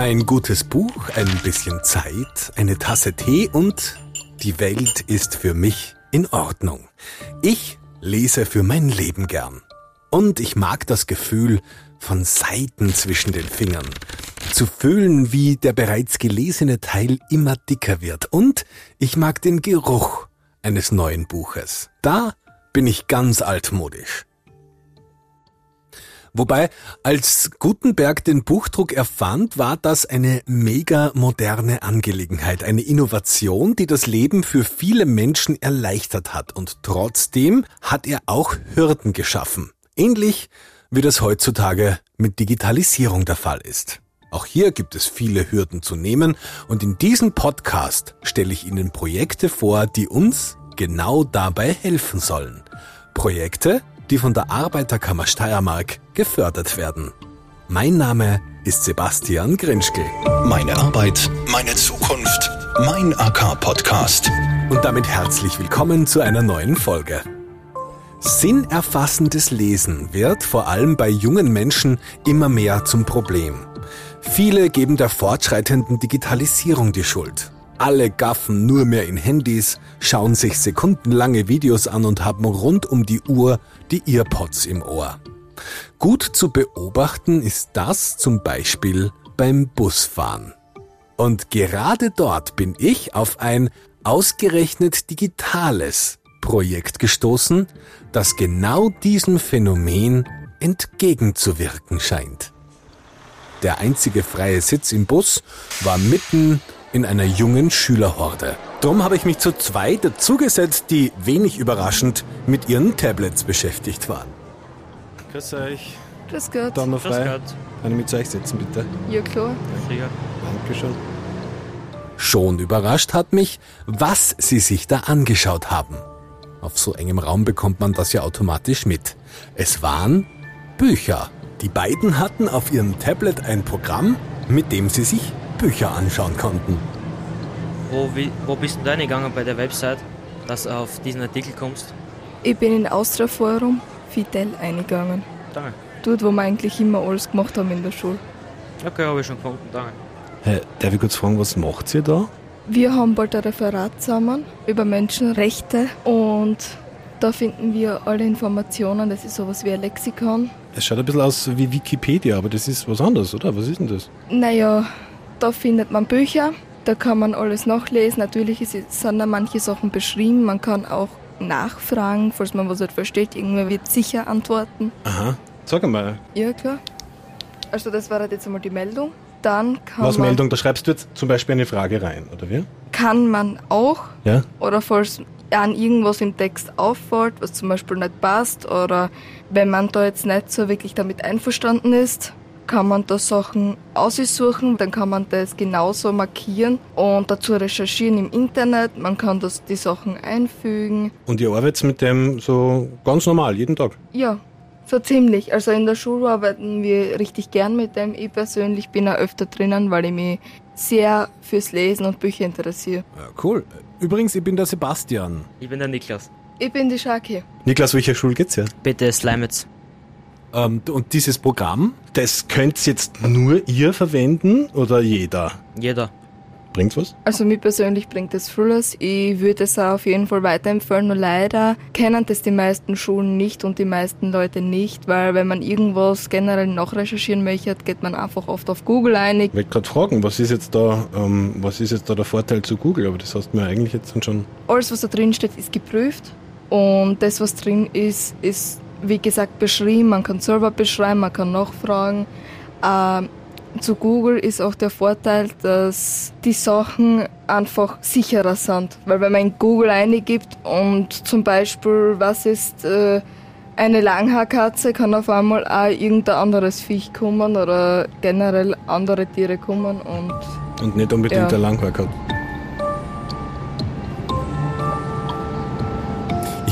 Ein gutes Buch, ein bisschen Zeit, eine Tasse Tee und die Welt ist für mich in Ordnung. Ich lese für mein Leben gern. Und ich mag das Gefühl von Seiten zwischen den Fingern. Zu fühlen, wie der bereits gelesene Teil immer dicker wird. Und ich mag den Geruch eines neuen Buches. Da bin ich ganz altmodisch. Wobei, als Gutenberg den Buchdruck erfand, war das eine mega moderne Angelegenheit, eine Innovation, die das Leben für viele Menschen erleichtert hat. Und trotzdem hat er auch Hürden geschaffen. Ähnlich wie das heutzutage mit Digitalisierung der Fall ist. Auch hier gibt es viele Hürden zu nehmen und in diesem Podcast stelle ich Ihnen Projekte vor, die uns genau dabei helfen sollen. Projekte, die von der Arbeiterkammer Steiermark gefördert werden. Mein Name ist Sebastian Grinschkel. Meine Arbeit, meine Zukunft, mein AK-Podcast. Und damit herzlich willkommen zu einer neuen Folge. Sinnerfassendes Lesen wird vor allem bei jungen Menschen immer mehr zum Problem. Viele geben der fortschreitenden Digitalisierung die Schuld. Alle gaffen nur mehr in Handys, schauen sich sekundenlange Videos an und haben rund um die Uhr die Earpods im Ohr. Gut zu beobachten ist das zum Beispiel beim Busfahren. Und gerade dort bin ich auf ein ausgerechnet digitales Projekt gestoßen, das genau diesem Phänomen entgegenzuwirken scheint. Der einzige freie Sitz im Bus war mitten in einer jungen Schülerhorde. Drum habe ich mich zu zweit dazugesetzt, die wenig überraschend mit ihren Tablets beschäftigt waren. Grüß euch. Grüß Gott. Dann noch Grüß frei. Gott. Kann ich mit zu euch setzen, bitte? Ja, klar. Dankeschön. Schon überrascht hat mich, was sie sich da angeschaut haben. Auf so engem Raum bekommt man das ja automatisch mit. Es waren Bücher. Die beiden hatten auf ihrem Tablet ein Programm, mit dem sie sich Bücher anschauen konnten. Wo, wie, wo bist du denn gegangen bei der Website, dass du auf diesen Artikel kommst? Ich bin in Austria Forum Fidel eingegangen. Danke. Dort, wo wir eigentlich immer alles gemacht haben in der Schule. Okay, habe ich schon gefunden, danke. Hey, darf ich kurz fragen, was macht ihr da? Wir haben bald ein Referat zusammen über Menschenrechte und da finden wir alle Informationen. Das ist sowas wie ein Lexikon. Es schaut ein bisschen aus wie Wikipedia, aber das ist was anderes, oder? Was ist denn das? Naja, da findet man Bücher, da kann man alles nachlesen. Natürlich ist, sind da manche Sachen beschrieben. Man kann auch nachfragen, falls man was nicht versteht. Irgendwer wird sicher antworten. Aha. Sag einmal. Ja, klar. Also das war halt jetzt einmal die Meldung. Dann kann Was man, Meldung? Da schreibst du jetzt zum Beispiel eine Frage rein, oder wie? kann man auch, Ja? oder falls an irgendwas im Text auffällt, was zum Beispiel nicht passt, oder wenn man da jetzt nicht so wirklich damit einverstanden ist, kann man da Sachen aussuchen, dann kann man das genauso markieren und dazu recherchieren im Internet. Man kann das, die Sachen einfügen. Und ihr arbeitet mit dem so ganz normal, jeden Tag? Ja, so ziemlich. Also in der Schule arbeiten wir richtig gern mit dem. Ich persönlich bin auch öfter drinnen, weil ich mich sehr fürs Lesen und Bücher interessiere. Ja, cool. Übrigens, ich bin der Sebastian. Ich bin der Niklas. Ich bin die Schaki. Niklas, welcher Schule geht's ja? Bitte Slimetz. Ähm, und dieses Programm, Das könnt jetzt nur ihr verwenden oder jeder? Jeder. Bringt's was? Also mir persönlich bringt das vieles. Ich würde es auch auf jeden Fall weiterempfehlen. Nur leider kennen das die meisten Schulen nicht und die meisten Leute nicht, weil wenn man irgendwas generell nachrecherchieren möchte, geht man einfach oft auf Google ein. Ich wollte gerade fragen, was ist jetzt da, ähm, was ist jetzt da der Vorteil zu Google? Aber das hast du mir eigentlich jetzt dann schon. Alles, was da drin steht, ist geprüft und das, was drin ist, ist wie gesagt beschrieben. Man kann selber beschreiben, man kann nachfragen. Ähm, zu Google ist auch der Vorteil, dass die Sachen einfach sicherer sind. Weil wenn man in Google eingibt und zum Beispiel, was ist äh, eine Langhaarkatze, kann auf einmal auch irgendein anderes Viech kommen oder generell andere Tiere kommen und Und nicht unbedingt Ja. der Langhaarkatz.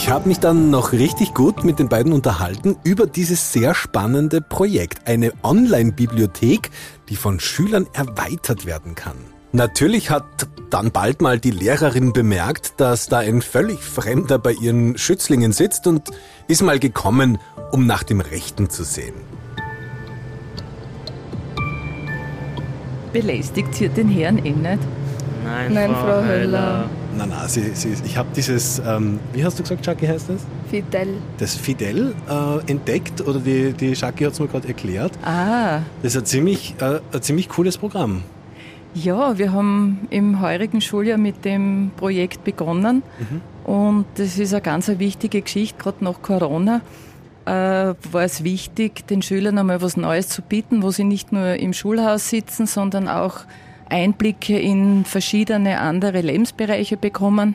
Ich habe mich dann noch richtig gut mit den beiden unterhalten über dieses sehr spannende Projekt. Eine Online-Bibliothek, die von Schülern erweitert werden kann. Natürlich hat dann bald mal die Lehrerin bemerkt, dass da ein völlig Fremder bei ihren Schützlingen sitzt und ist mal gekommen, um nach dem Rechten zu sehen. belästigt sie den Herrn eh nicht? Nein, Nein, Frau, Frau Höller. Höller. Nein, nein, sie, sie, ich habe dieses, ähm, wie hast du gesagt, Jackie heißt das? Fidel. Das Fidel äh, entdeckt oder die, die Jackie hat es mir gerade erklärt. Ah, Das ist ein ziemlich, äh, ein ziemlich cooles Programm. ja, wir haben im heurigen Schuljahr mit dem Projekt begonnen und das ist eine ganz eine wichtige Geschichte, gerade nach Corona. Äh, war es wichtig, den Schülern einmal was Neues zu bieten, wo sie nicht nur im Schulhaus sitzen, sondern auch Einblicke in verschiedene andere Lebensbereiche bekommen.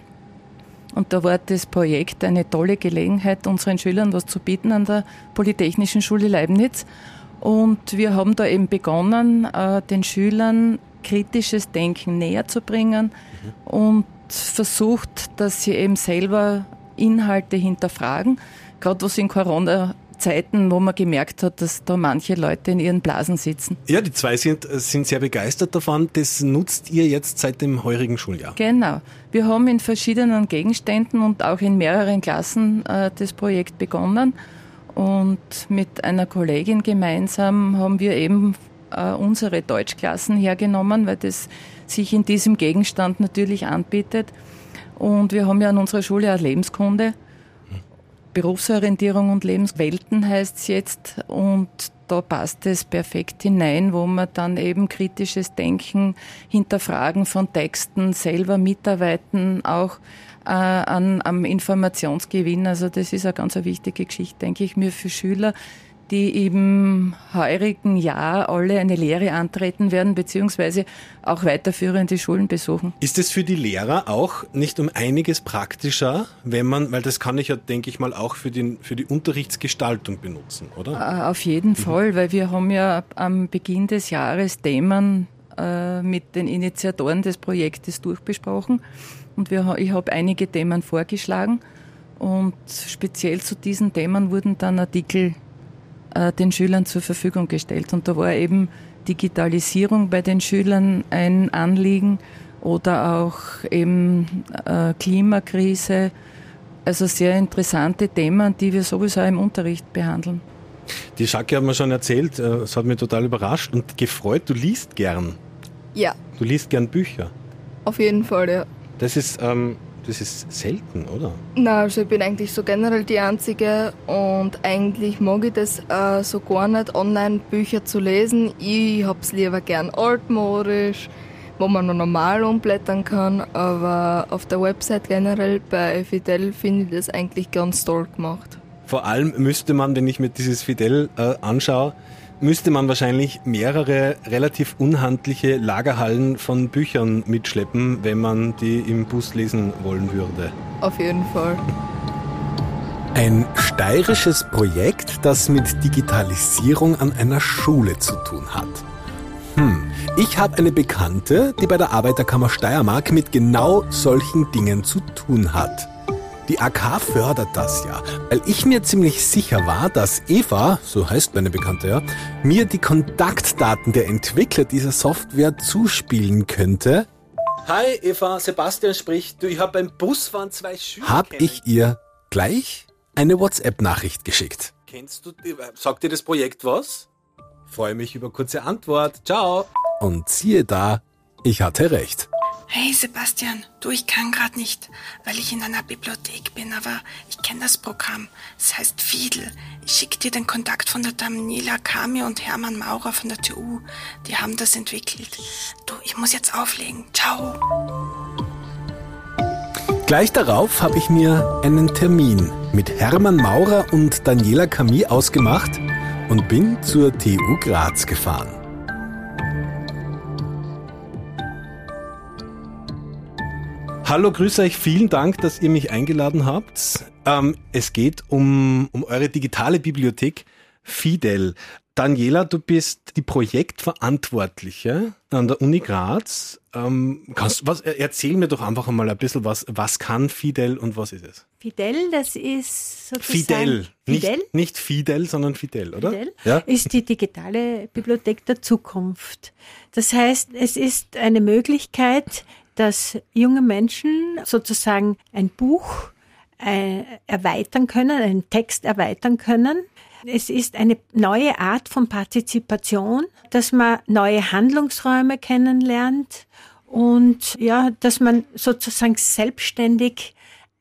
Und da war das Projekt eine tolle Gelegenheit, unseren Schülern was zu bieten an der Polytechnischen Schule Leibniz. Und wir haben da eben begonnen, äh, den Schülern kritisches Denken näher zu bringen und versucht, dass sie eben selber Inhalte hinterfragen. Gerade was in Corona-Zeiten, wo man gemerkt hat, dass da manche Leute in ihren Blasen sitzen. Ja, die zwei sind, sind sehr begeistert davon. Das nutzt ihr jetzt seit dem heurigen Schuljahr. Genau. Wir haben in verschiedenen Gegenständen und auch in mehreren Klassen äh, das Projekt begonnen. Und mit einer Kollegin gemeinsam haben wir eben äh, unsere Deutschklassen hergenommen, weil das sich in diesem Gegenstand natürlich anbietet. Und wir haben ja an unserer Schule auch Lebenskunde. Berufsorientierung und Lebenswelten heißt es jetzt. Und da passt es perfekt hinein, wo man dann eben kritisches Denken, Hinterfragen von Texten, selber mitarbeiten, auch äh, an, am Informationsgewinn. Also das ist eine ganz wichtige Geschichte, denke ich mir, für Schüler, die im heurigen Jahr alle eine Lehre antreten werden, beziehungsweise auch weiterführende Schulen besuchen. Ist es für die Lehrer auch nicht um einiges praktischer, wenn man, weil das kann ich ja, denke ich mal, auch für, den, für die Unterrichtsgestaltung benutzen, oder? Äh, Auf jeden Fall, weil wir haben ja am Beginn des Jahres Themen äh, mit den Initiatoren des Projektes durchbesprochen und wir, ich habe einige Themen vorgeschlagen und speziell zu diesen Themen wurden dann Artikel den Schülern zur Verfügung gestellt und da war eben Digitalisierung bei den Schülern ein Anliegen oder auch eben äh, Klimakrise, also sehr interessante Themen, die wir sowieso im Unterricht behandeln. Die Jackie hat mir schon erzählt, äh, es hat mich total überrascht und gefreut, du liest gern. Ja, Du liest gern Bücher. auf jeden Fall, ja. Das ist, ähm, das ist selten, oder? Na, also ich bin eigentlich so generell die Einzige und eigentlich mag ich das äh, so gar nicht, online Bücher zu lesen. Ich hab's lieber gern altmodisch, wo man noch normal umblättern kann, aber auf der Website generell bei Fidel finde ich das eigentlich ganz toll gemacht. Vor allem müsste man, wenn ich mir dieses Fidel äh, anschaue, müsste man wahrscheinlich mehrere relativ unhandliche Lagerhallen von Büchern mitschleppen, wenn man die im Bus lesen wollen würde. Auf jeden Fall. Ein steirisches Projekt, das mit Digitalisierung an einer Schule zu tun hat. Hm, ich habe eine Bekannte, die bei der Arbeiterkammer Steiermark mit genau solchen Dingen zu tun hat. Die AK fördert das ja, weil ich mir ziemlich sicher war, dass Eva, so heißt meine Bekannte ja, mir die Kontaktdaten der Entwickler dieser Software zuspielen könnte, Hi Eva, Sebastian spricht. Du, ich habe beim Busfahren zwei Schüler. habe kennen- ich ihr gleich eine WhatsApp-Nachricht geschickt. Kennst du die? Sagt dir das Projekt was? Freue mich über kurze Antwort. Ciao. Und siehe da, ich hatte recht. Hey Sebastian, du, ich kann gerade nicht, weil ich in einer Bibliothek bin, aber ich kenne das Programm. Es heißt Fiedel. Ich schicke dir den Kontakt von der Daniela Kami und Hermann Maurer von der TU. Die haben das entwickelt. Du, ich muss jetzt auflegen. Ciao. Gleich darauf habe ich mir einen Termin mit Hermann Maurer und Daniela Camille ausgemacht und bin zur TU Graz gefahren. Hallo, grüß euch. Vielen Dank, dass ihr mich eingeladen habt. Ähm, es geht um, um eure digitale Bibliothek Fidel. Daniela, du bist die Projektverantwortliche an der Uni Graz. Ähm, kannst, was, erzähl mir doch einfach einmal ein bisschen was. Was kann Fidel und was ist es? Fidel, das ist sozusagen Fidel. Fidel, Nicht, nicht Fidel, sondern Fidel, oder? Fidel Ja? ist die digitale Bibliothek der Zukunft. Das heißt, es ist eine Möglichkeit, dass junge Menschen sozusagen ein Buch äh, erweitern können, einen Text erweitern können, Es ist eine neue Art von Partizipation, dass man neue Handlungsräume kennenlernt und ja, dass man sozusagen selbstständig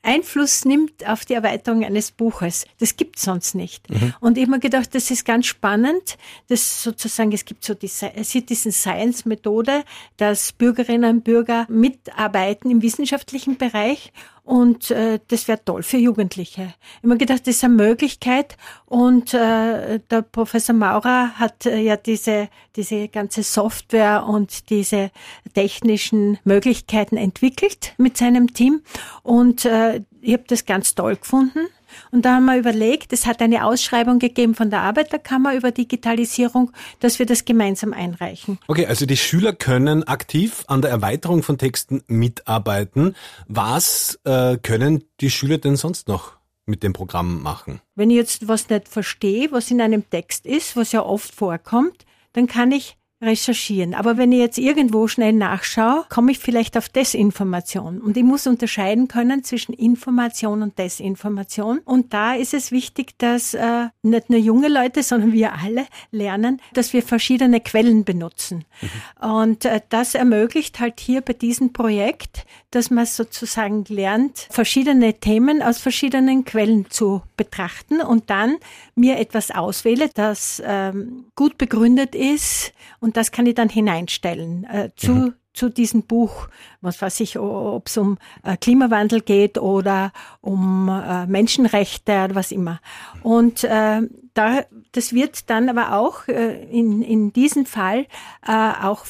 Einfluss nimmt auf die Erweiterung eines Buches. Das gibt es sonst nicht. Mhm. Und ich habe mir gedacht, das ist ganz spannend, dass sozusagen, es gibt so die Citizen Science Methode, dass Bürgerinnen und Bürger mitarbeiten im wissenschaftlichen Bereich und äh, das wäre toll für Jugendliche. Ich habe gedacht, das ist eine Möglichkeit. Und äh, der Professor Maurer hat äh, ja diese, diese ganze Software und diese technischen Möglichkeiten entwickelt mit seinem Team. Und äh, ich habe das ganz toll gefunden. Und da haben wir überlegt, es hat eine Ausschreibung gegeben von der Arbeiterkammer über Digitalisierung, dass wir das gemeinsam einreichen. Okay, also die Schüler können aktiv an der Erweiterung von Texten mitarbeiten. Was äh, können die Schüler denn sonst noch mit dem Programm machen? Wenn ich jetzt was nicht verstehe, was in einem Text ist, was ja oft vorkommt, dann kann ich recherchieren. Aber wenn ich jetzt irgendwo schnell nachschaue, komme ich vielleicht auf Desinformation. Und ich muss unterscheiden können zwischen Information und Desinformation. Und da ist es wichtig, dass äh, nicht nur junge Leute, sondern wir alle lernen, dass wir verschiedene Quellen benutzen. Mhm. Und äh, das ermöglicht halt hier bei diesem Projekt, dass man sozusagen lernt, verschiedene Themen aus verschiedenen Quellen zu betrachten und dann mir etwas auswähle, das ähm, gut begründet ist und das kann ich dann hineinstellen äh, zu mhm zu diesem Buch, was weiß ich, ob es um äh, Klimawandel geht oder um äh, Menschenrechte oder was immer. Und äh, da, das wird dann aber auch äh, in, in diesem Fall äh, auch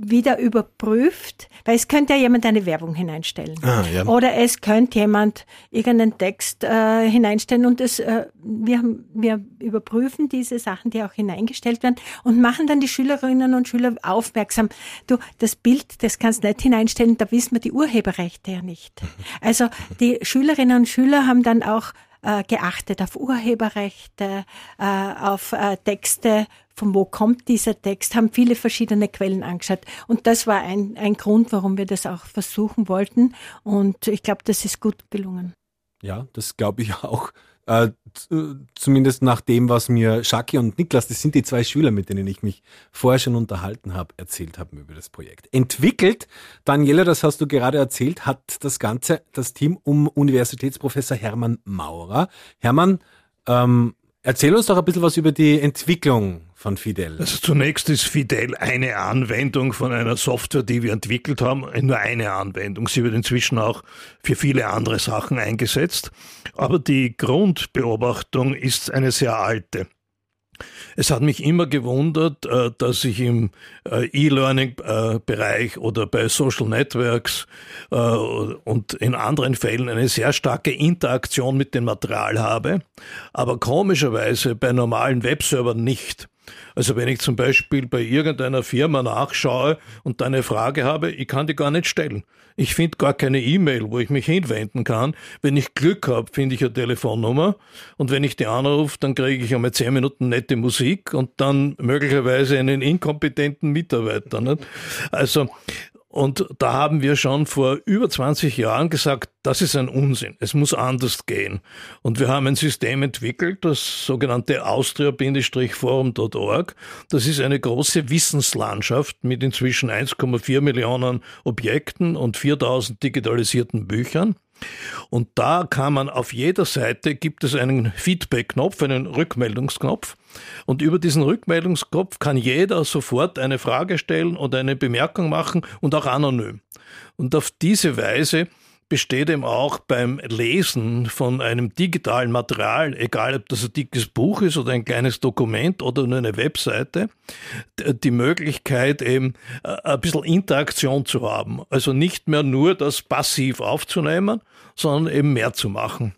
wieder überprüft, weil es könnte ja jemand eine Werbung hineinstellen. Ah, ja. Oder es könnte jemand irgendeinen Text äh, hineinstellen und es, äh, wir, wir überprüfen diese Sachen, die auch hineingestellt werden und machen dann die Schülerinnen und Schüler aufmerksam. Du, das Bild, das kannst du nicht hineinstellen, da wissen wir die Urheberrechte ja nicht. Also die Schülerinnen und Schüler haben dann auch äh, geachtet auf Urheberrechte, äh, auf äh, Texte, von wo kommt dieser Text, haben viele verschiedene Quellen angeschaut. Und das war ein, ein Grund, warum wir das auch versuchen wollten. Und ich glaube, das ist gut gelungen. Ja, das glaube ich auch. Äh, zumindest nach dem, was mir Shaki und Niklas, das sind die zwei Schüler, mit denen ich mich vorher schon unterhalten habe, erzählt haben über das Projekt. Entwickelt, Daniela, das hast du gerade erzählt, hat das Ganze das Team um Universitätsprofessor Hermann Maurer. Hermann, ähm, erzähl uns doch ein bisschen was über die Entwicklung von Fidel? Also zunächst ist Fidel eine Anwendung von einer Software, die wir entwickelt haben, nur eine Anwendung. Sie wird inzwischen auch für viele andere Sachen eingesetzt. Aber die Grundbeobachtung ist eine sehr alte. Es hat mich immer gewundert, äh, dass ich im äh, E-Learning-Bereich oder bei Social Networks äh, und in anderen Fällen eine sehr starke Interaktion mit dem Material habe, aber komischerweise bei normalen Webservern nicht. Also wenn ich zum Beispiel bei irgendeiner Firma nachschaue und da eine Frage habe, ich kann die gar nicht stellen. Ich finde gar keine E-Mail, wo ich mich hinwenden kann. Wenn ich Glück habe, finde ich eine Telefonnummer und wenn ich die anrufe, dann kriege ich einmal zehn Minuten nette Musik und dann möglicherweise einen inkompetenten Mitarbeiter. Nicht? Also und da haben wir schon vor über 20 Jahren gesagt, das ist ein Unsinn. Es muss anders gehen. Und wir haben ein System entwickelt, das sogenannte austria-forum.org. Das ist eine große Wissenslandschaft mit inzwischen 1,4 Millionen Objekten und 4000 digitalisierten Büchern. Und da kann man auf jeder Seite gibt es einen Feedback-Knopf, einen Rückmeldungsknopf. Und über diesen Rückmeldungsknopf kann jeder sofort eine Frage stellen oder eine Bemerkung machen und auch anonym. Und auf diese Weise besteht eben auch beim Lesen von einem digitalen Material, egal ob das ein dickes Buch ist oder ein kleines Dokument oder nur eine Webseite, die Möglichkeit eben äh, ein bisschen Interaktion zu haben. Also nicht mehr nur das passiv aufzunehmen, sondern eben mehr zu machen.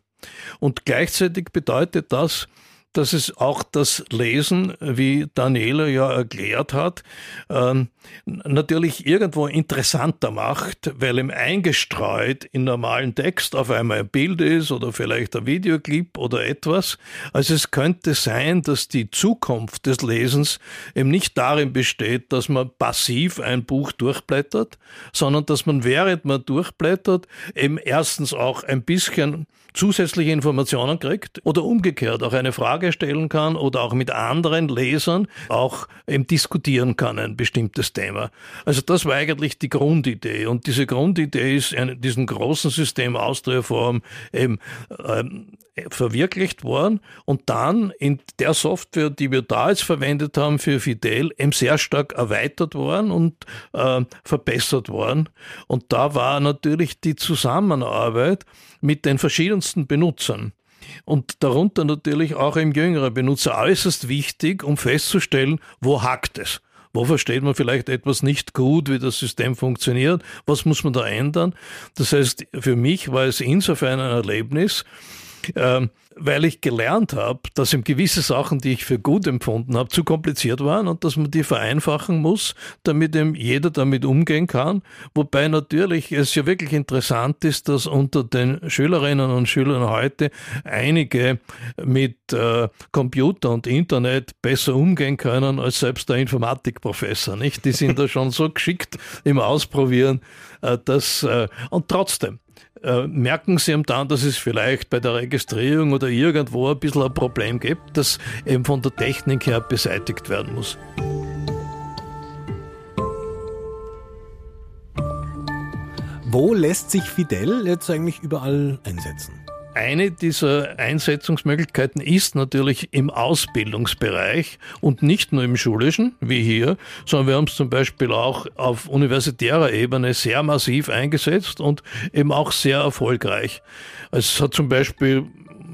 Und gleichzeitig bedeutet das, dass es auch das Lesen, wie Daniela ja erklärt hat, ähm, natürlich irgendwo interessanter macht, weil ihm eingestreut in normalen Text auf einmal ein Bild ist oder vielleicht ein Videoclip oder etwas. Also es könnte sein, dass die Zukunft des Lesens eben nicht darin besteht, dass man passiv ein Buch durchblättert, sondern dass man während man durchblättert eben erstens auch ein bisschen zusätzliche Informationen kriegt oder umgekehrt auch eine Frage Frage stellen kann oder auch mit anderen Lesern auch eben diskutieren kann, ein bestimmtes Thema. Also das war eigentlich die Grundidee. Und diese Grundidee ist in diesem großen System Austria-Form eben ähm, verwirklicht worden und dann in der Software, die wir da jetzt verwendet haben für Fidel, eben sehr stark erweitert worden und äh, verbessert worden. Und da war natürlich die Zusammenarbeit mit den verschiedensten Benutzern und darunter natürlich auch im jüngeren Benutzer äußerst wichtig, um festzustellen, wo hakt es. Wo versteht man vielleicht etwas nicht gut, wie das System funktioniert? Was muss man da ändern? Das heißt, für mich war es insofern ein Erlebnis, weil ich gelernt habe, dass eben gewisse Sachen, die ich für gut empfunden habe, zu kompliziert waren und dass man die vereinfachen muss, damit eben jeder damit umgehen kann. Wobei natürlich es ja wirklich interessant ist, dass unter den Schülerinnen und Schülern heute einige mit äh, Computer und Internet besser umgehen können als selbst der Informatikprofessor, nicht? Die sind da schon so geschickt im Ausprobieren, äh, dass, äh, und trotzdem, äh, merken Sie ihm dann, dass es vielleicht bei der Registrierung oder irgendwo ein bisschen ein Problem gibt, das eben von der Technik her beseitigt werden muss. Wo lässt sich Fidel jetzt eigentlich überall einsetzen? Eine dieser Einsetzungsmöglichkeiten ist natürlich im Ausbildungsbereich und nicht nur im schulischen, wie hier, sondern wir haben es zum Beispiel auch auf universitärer Ebene sehr massiv eingesetzt und eben auch sehr erfolgreich. Es hat zum Beispiel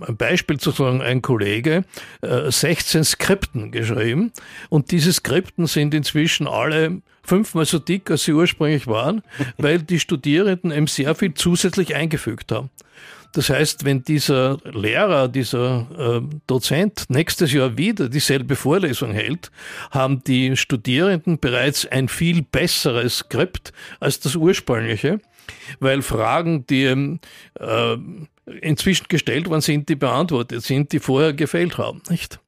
ein Beispiel zu sagen, ein Kollege, 16 äh, Skripten geschrieben und diese Skripten sind inzwischen alle fünfmal so dick, als sie ursprünglich waren, weil die Studierenden eben sehr viel zusätzlich eingefügt haben. Das heißt, wenn dieser Lehrer, dieser äh, Dozent nächstes Jahr wieder dieselbe Vorlesung hält, haben die Studierenden bereits ein viel besseres Skript als das ursprüngliche, weil Fragen, die äh, inzwischen gestellt worden sind, die beantwortet sind, die vorher gefehlt haben, nicht?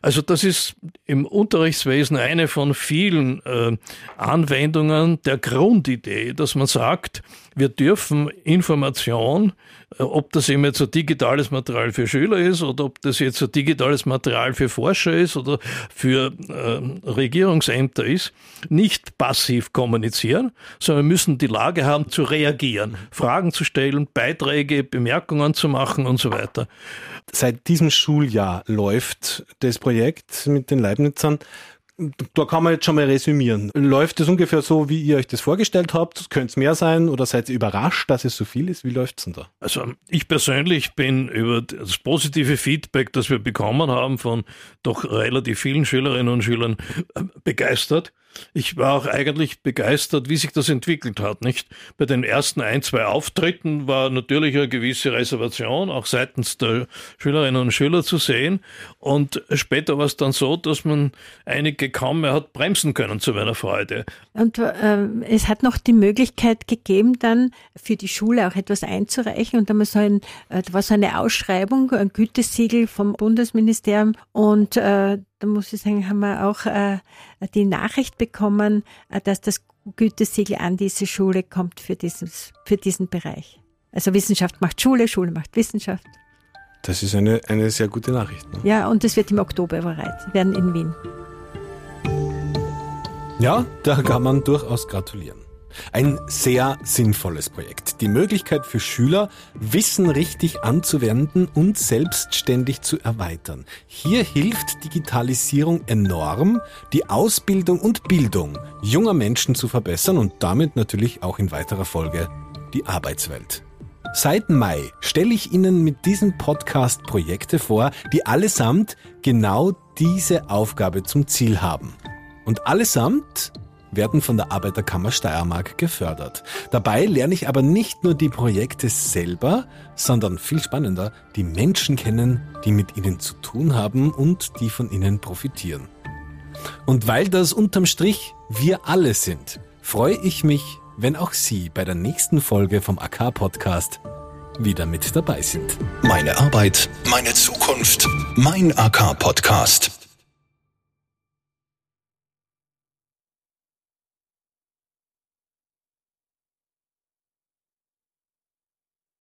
Also das ist im Unterrichtswesen eine von vielen äh, Anwendungen der Grundidee, dass man sagt, wir dürfen Information äh, ob das eben jetzt ein digitales Material für Schüler ist oder ob das jetzt ein digitales Material für Forscher ist oder für äh, Regierungsämter ist, nicht passiv kommunizieren, sondern wir müssen die Lage haben zu reagieren, Fragen zu stellen, Beiträge, Bemerkungen zu machen und so weiter. Seit diesem Schuljahr läuft das Projekt mit den Leibnizern da kann man jetzt schon mal resümieren. Läuft es ungefähr so, wie ihr euch das vorgestellt habt? Könnte es mehr sein oder seid ihr überrascht, dass es so viel ist? Wie läuft es denn da? Also ich persönlich bin über das positive Feedback, das wir bekommen haben von doch relativ vielen Schülerinnen und Schülern äh, begeistert. Ich war auch eigentlich begeistert, wie sich das entwickelt hat, nicht? Bei den ersten ein, zwei Auftritten war natürlich eine gewisse Reservation, auch seitens der Schülerinnen und Schüler zu sehen. Und später war es dann so, dass man einige kaum mehr hat bremsen können zu meiner Freude. Und äh, es hat noch die Möglichkeit gegeben, dann für die Schule auch etwas einzureichen. Und da, so ein, äh, da war so eine Ausschreibung, ein Gütesiegel vom Bundesministerium. Und äh, da muss ich sagen, haben wir auch äh, die Nachricht bekommen, äh, dass das Gütesiegel an diese Schule kommt für, dieses, für diesen Bereich. Also Wissenschaft macht Schule, Schule macht Wissenschaft. Das ist eine, eine sehr gute Nachricht. Ne? Ja, und es wird im Oktober überreicht, werden in Wien. Ja, da kann man durchaus gratulieren. Ein sehr sinnvolles Projekt. Die Möglichkeit für Schüler, Wissen richtig anzuwenden und selbstständig zu erweitern. Hier hilft Digitalisierung enorm, die Ausbildung und Bildung junger Menschen zu verbessern und damit natürlich auch in weiterer Folge die Arbeitswelt. Seit Mai stelle ich Ihnen mit diesem Podcast Projekte vor, die allesamt genau diese Aufgabe zum Ziel haben. Und allesamt werden von der Arbeiterkammer Steiermark gefördert. Dabei lerne ich aber nicht nur die Projekte selber, sondern viel spannender, die Menschen kennen, die mit ihnen zu tun haben und die von ihnen profitieren. Und weil das unterm Strich wir alle sind, freue ich mich, wenn auch Sie bei der nächsten Folge vom AK-Podcast wieder mit dabei sind. Meine Arbeit, meine Zukunft, mein AK-Podcast.